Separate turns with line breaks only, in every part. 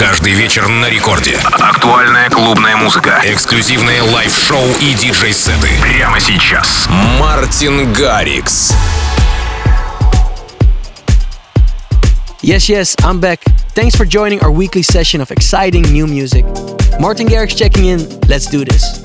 Каждый вечер на рекорде.
Актуальная клубная музыка.
Эксклюзивные лайв-шоу и диджей-сеты.
Прямо сейчас.
Мартин Гаррикс.
Yes, yes, I'm back. Thanks for joining our weekly session of exciting new music. Martin Garrix checking in. Let's do this.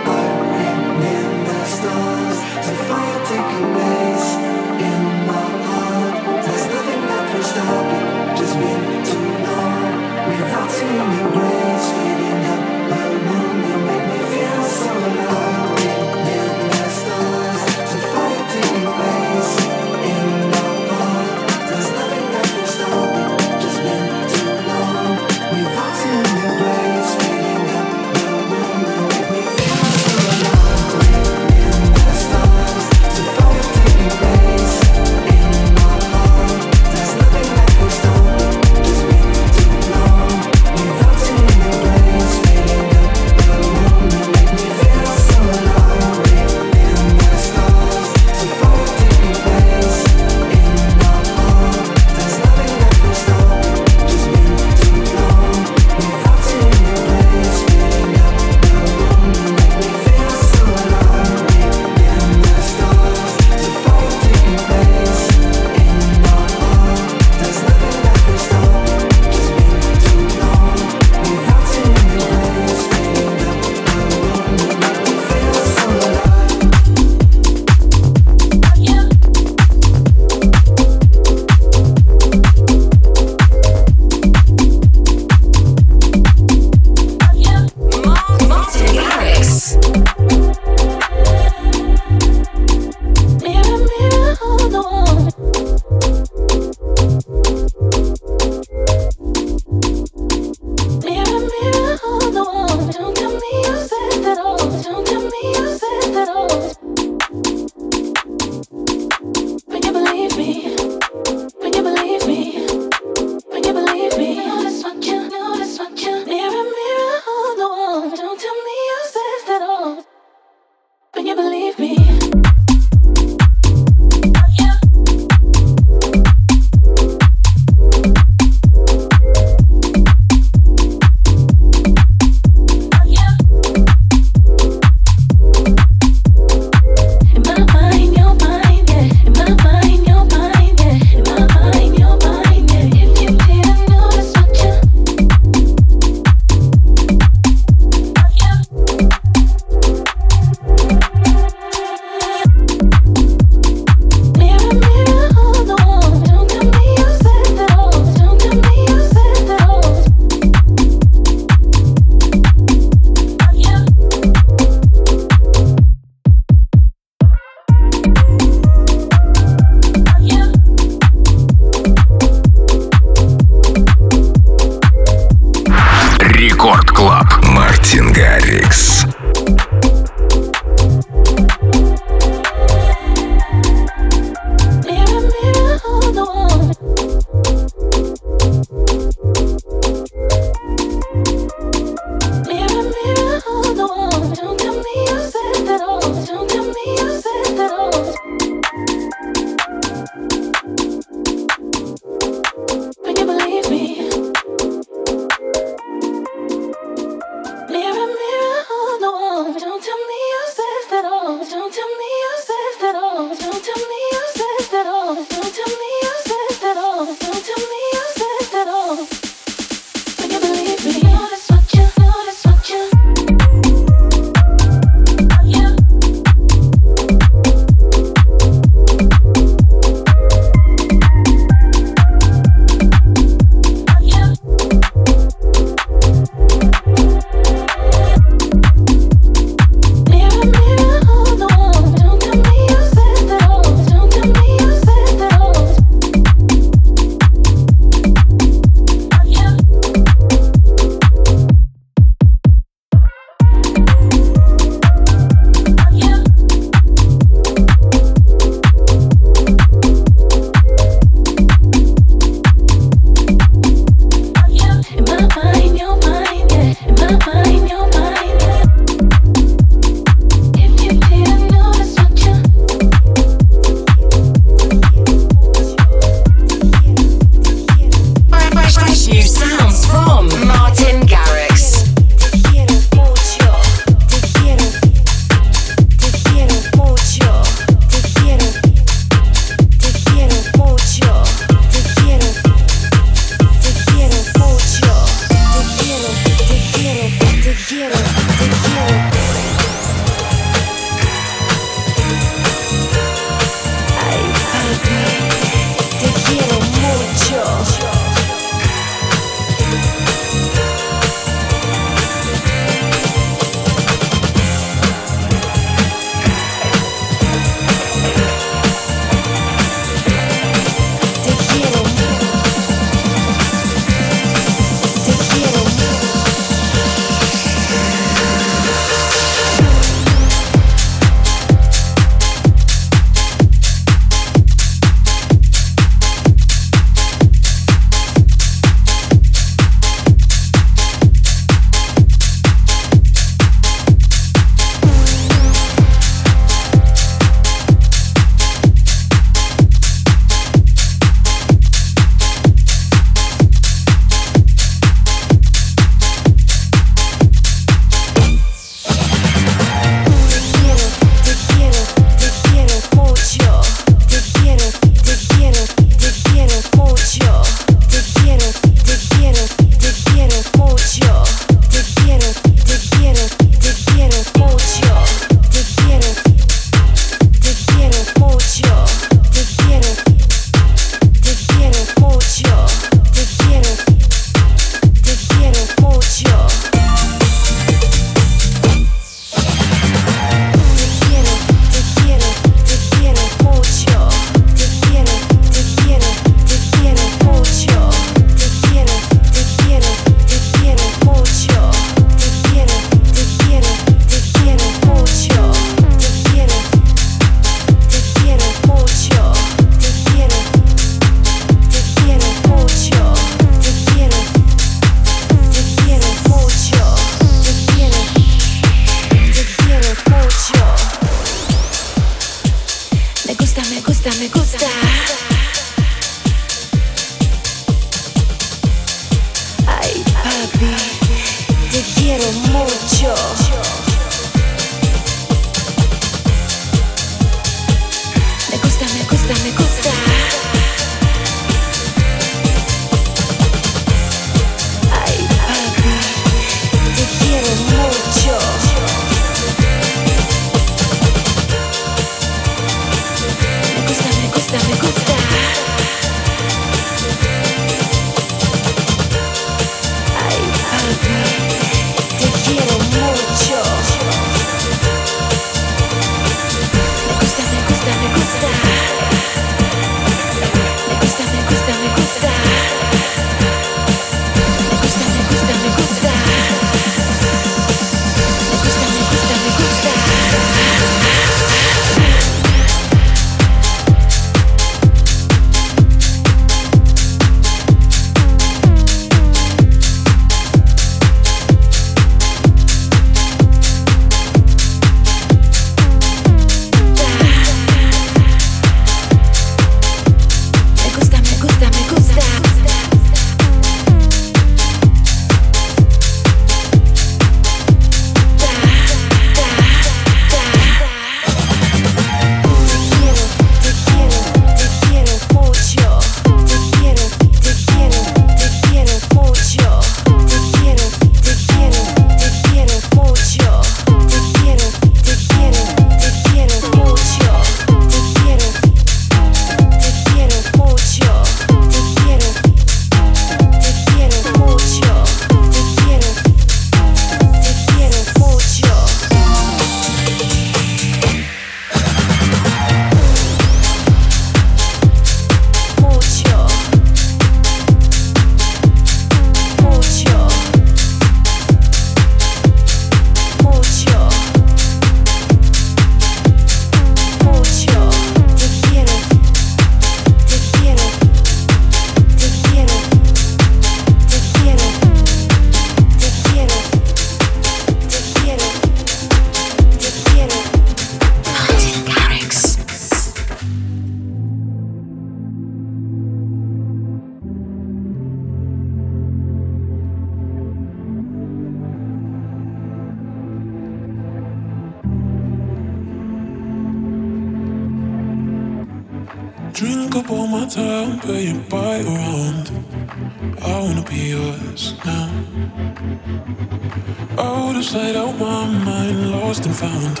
Out of sight, out my mind, lost and found.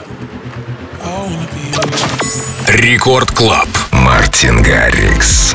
I wanna be yours.
Рекорд Клаб.
Мартин Гаррикс.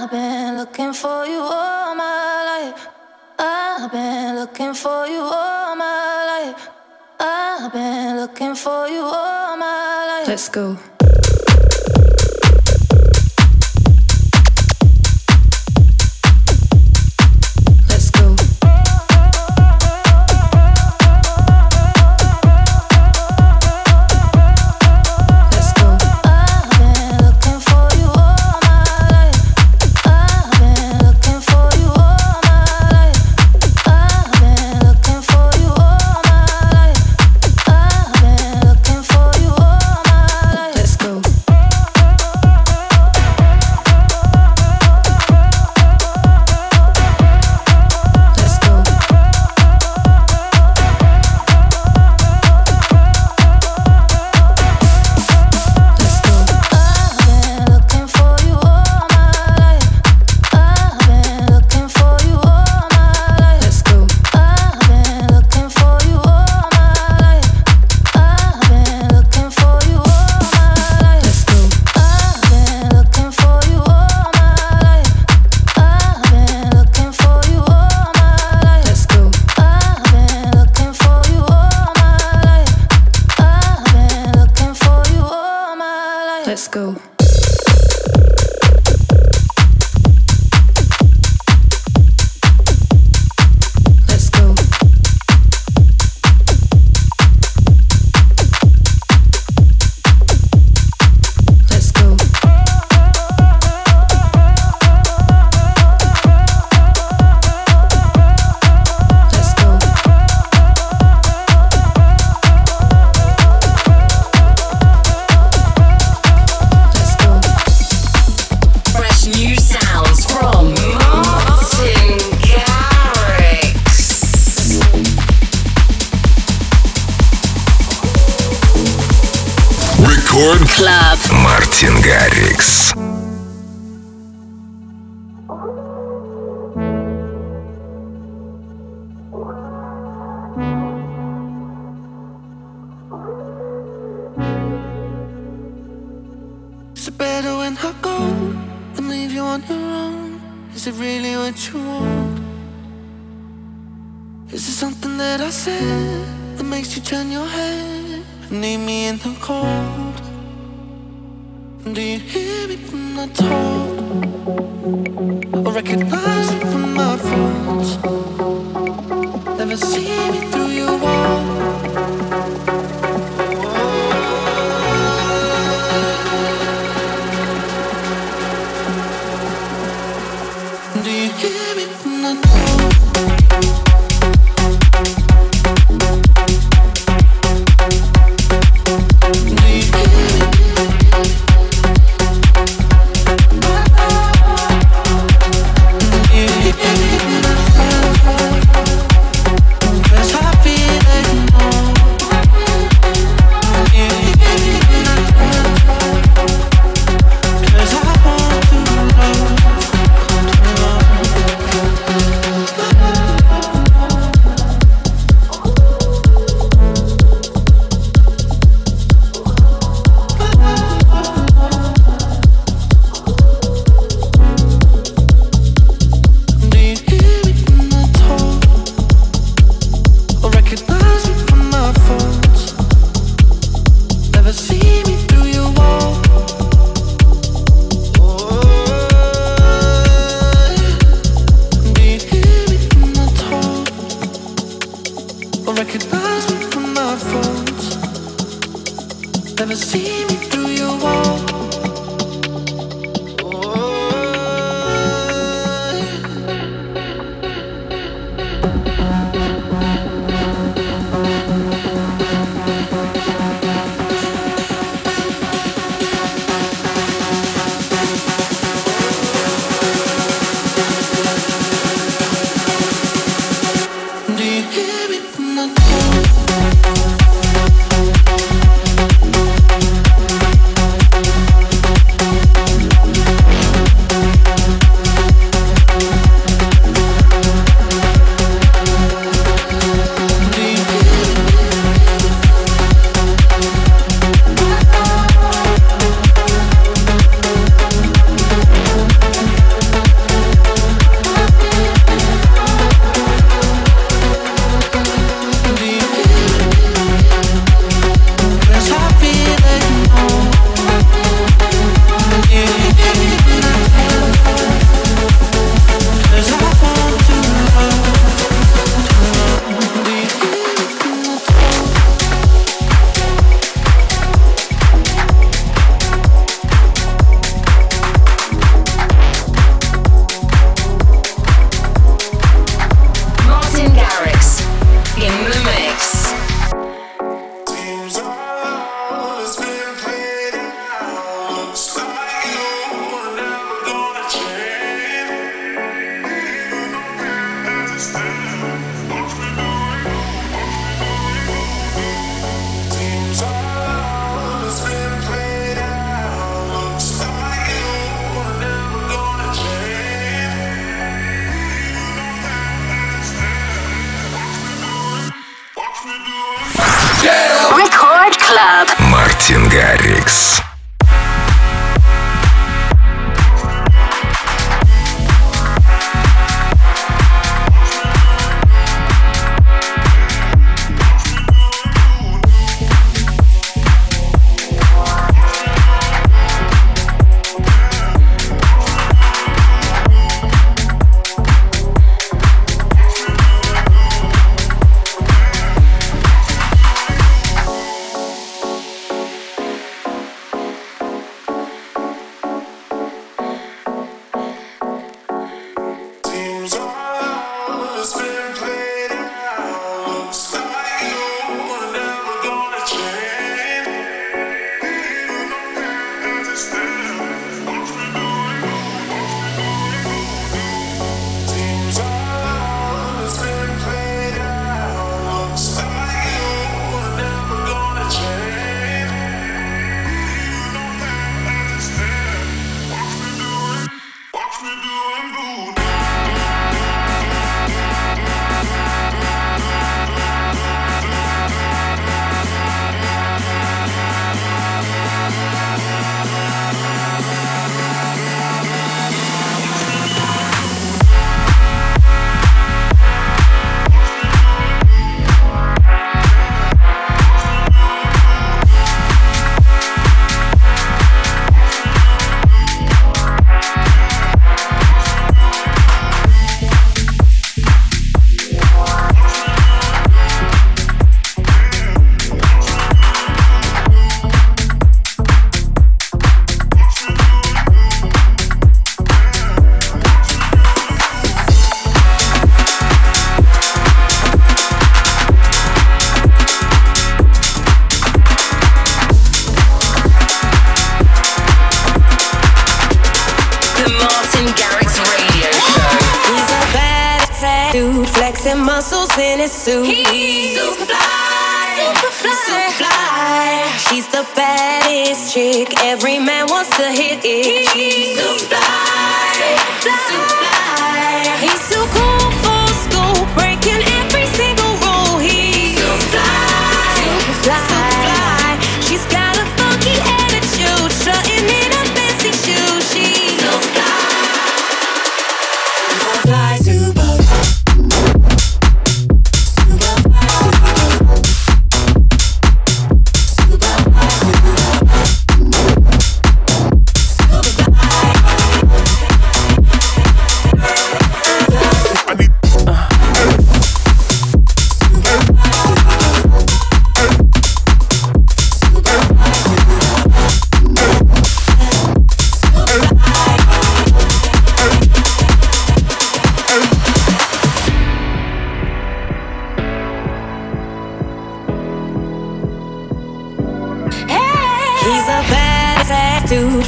I've been looking for you all my life. I've been looking for you all my life. I've been looking for you all my life. Let's go. Club. Мартин Гаррикс.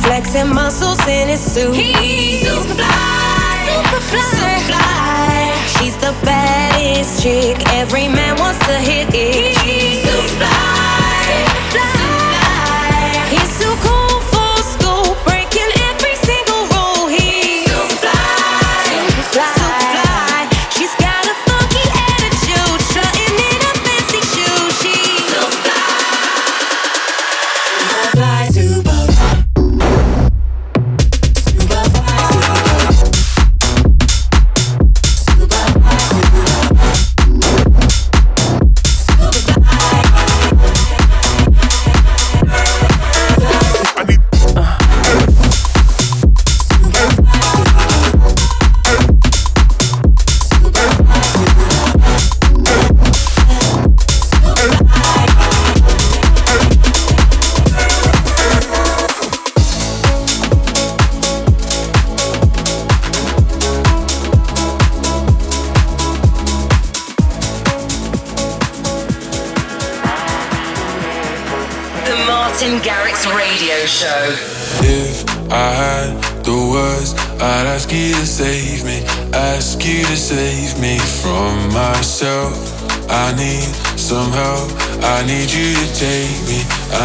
flexing muscles in his suit. He's super fly, super fly, super fly. She's the baddest chick. Every man wants to hit it. He's super fly.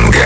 Martin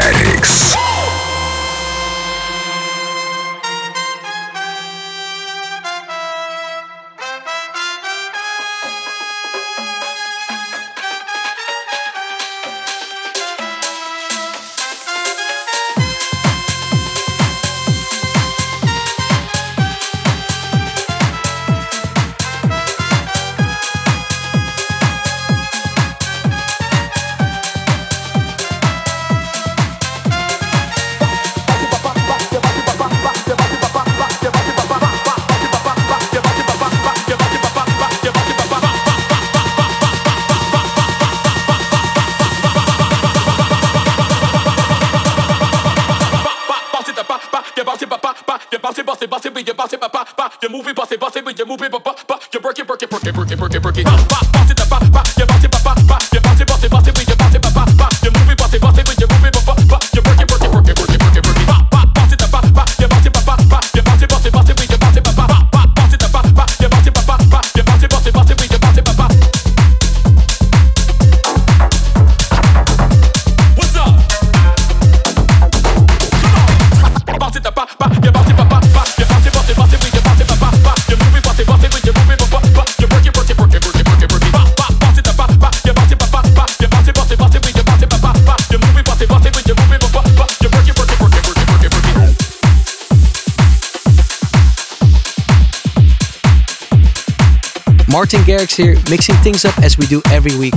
Here, mixing things up as we do every week.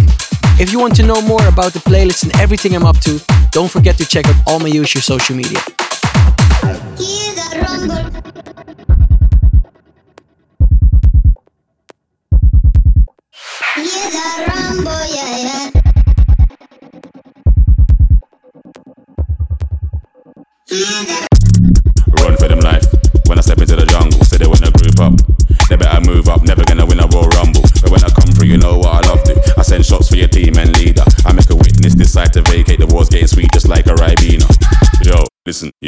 If you want to know more about the playlist and everything I'm up to, don't forget to check out all my usual social media.
Run for them life. When I step into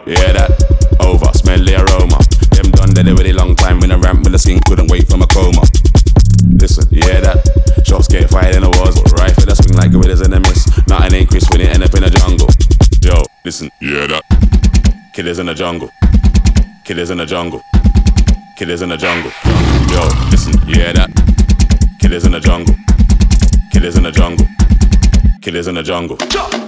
Hear that? Over, smell the aroma. Them done dead a really long time when a ramp with a skin couldn't wait from a coma. Listen, hear that? Shots get fired in the walls, but right for the swing like gorillas in the mist. Nothing ain't crisp when you end up in the jungle. Yo, listen, hear that? Killers in the jungle. Killers in the jungle. Killers in the jungle. Yo, listen, hear that? Killers in the jungle. Killers in the jungle. Killers in the jungle. Jungle.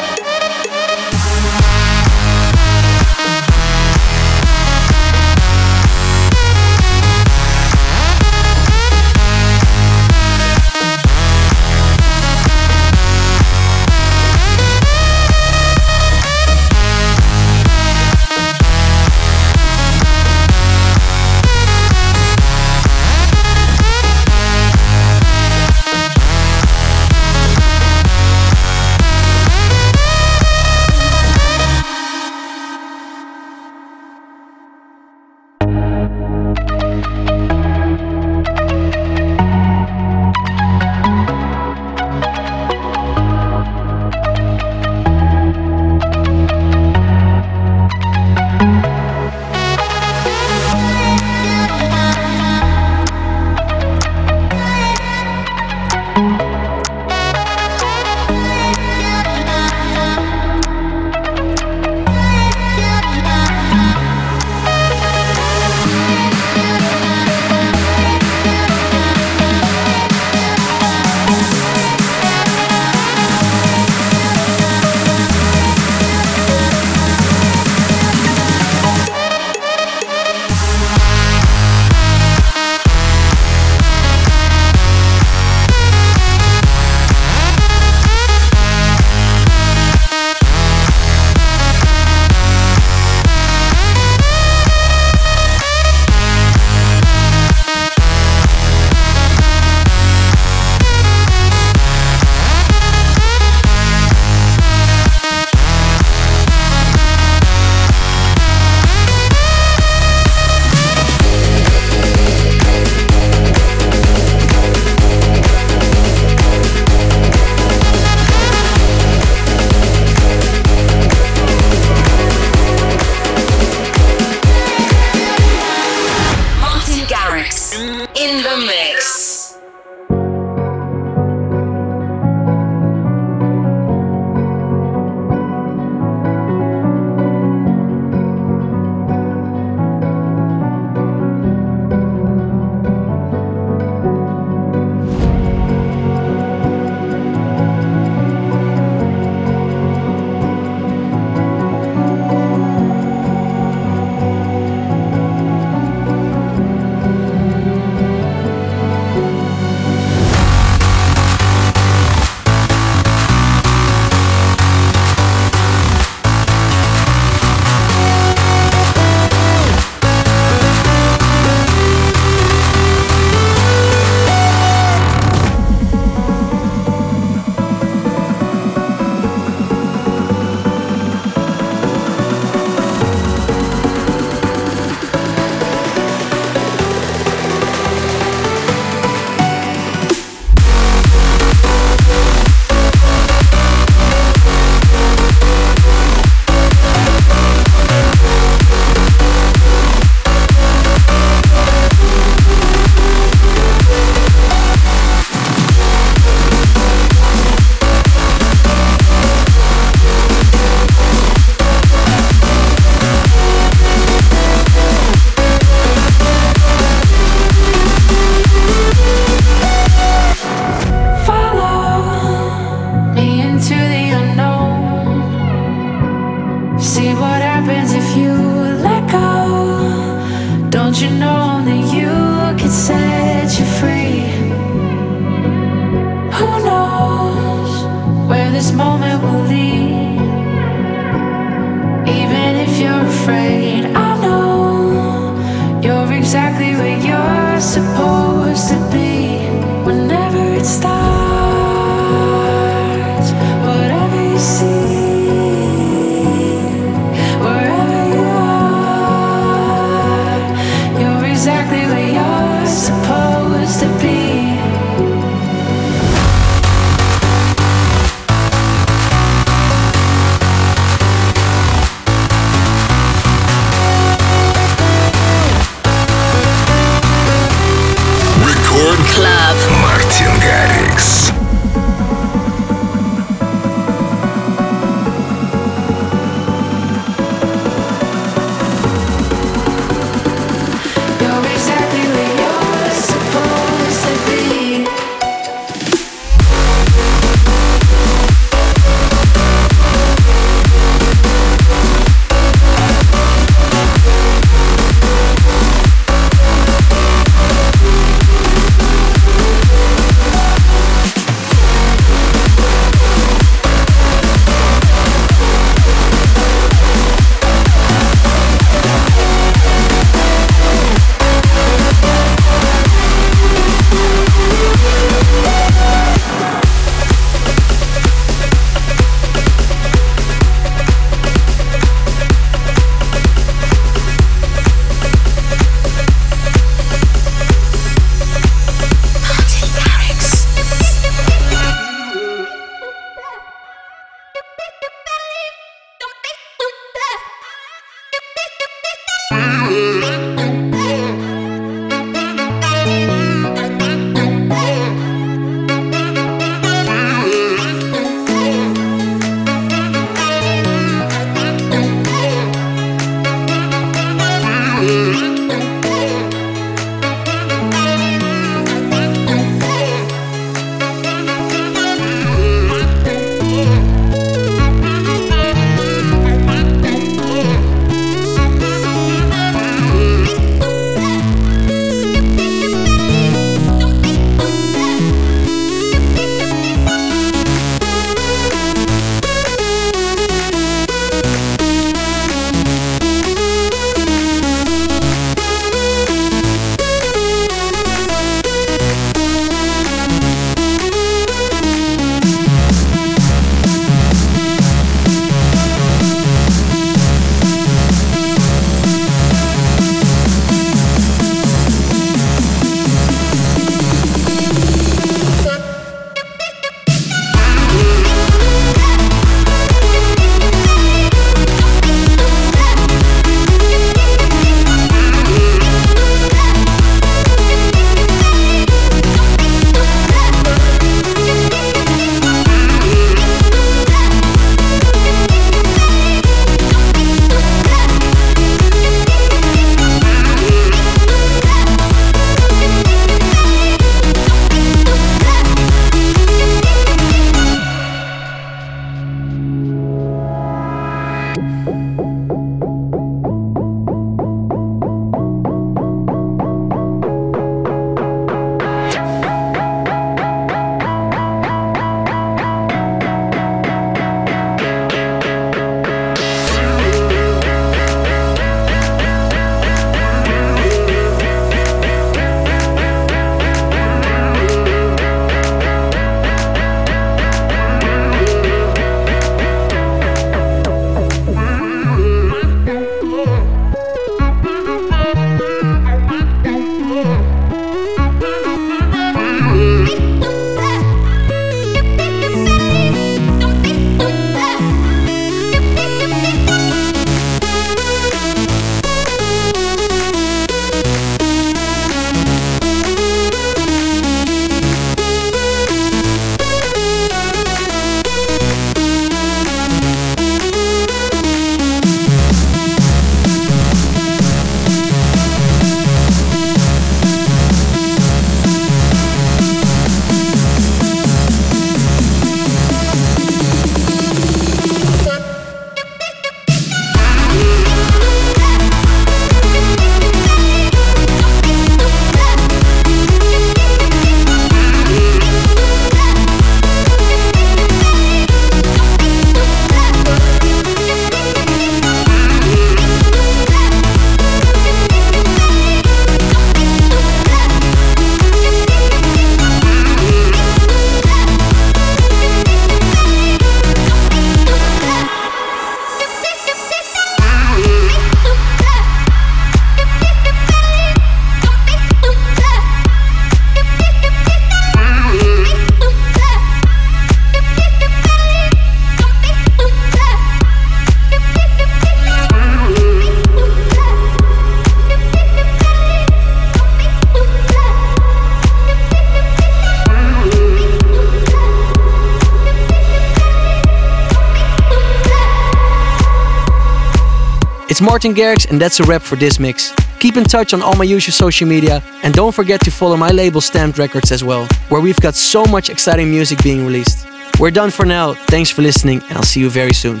It's Martin Garrix, and that's a wrap for this mix. Keep in touch on all my usual social media, and don't forget to follow my label Stamped Records as well, where we've got so much exciting music being released. We're done for now. Thanks for listening, and I'll see you very soon.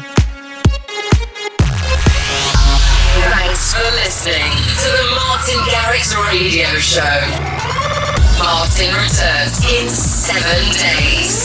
Thanks for listening to the Martin Garrix Radio Show. Martin returns in seven days.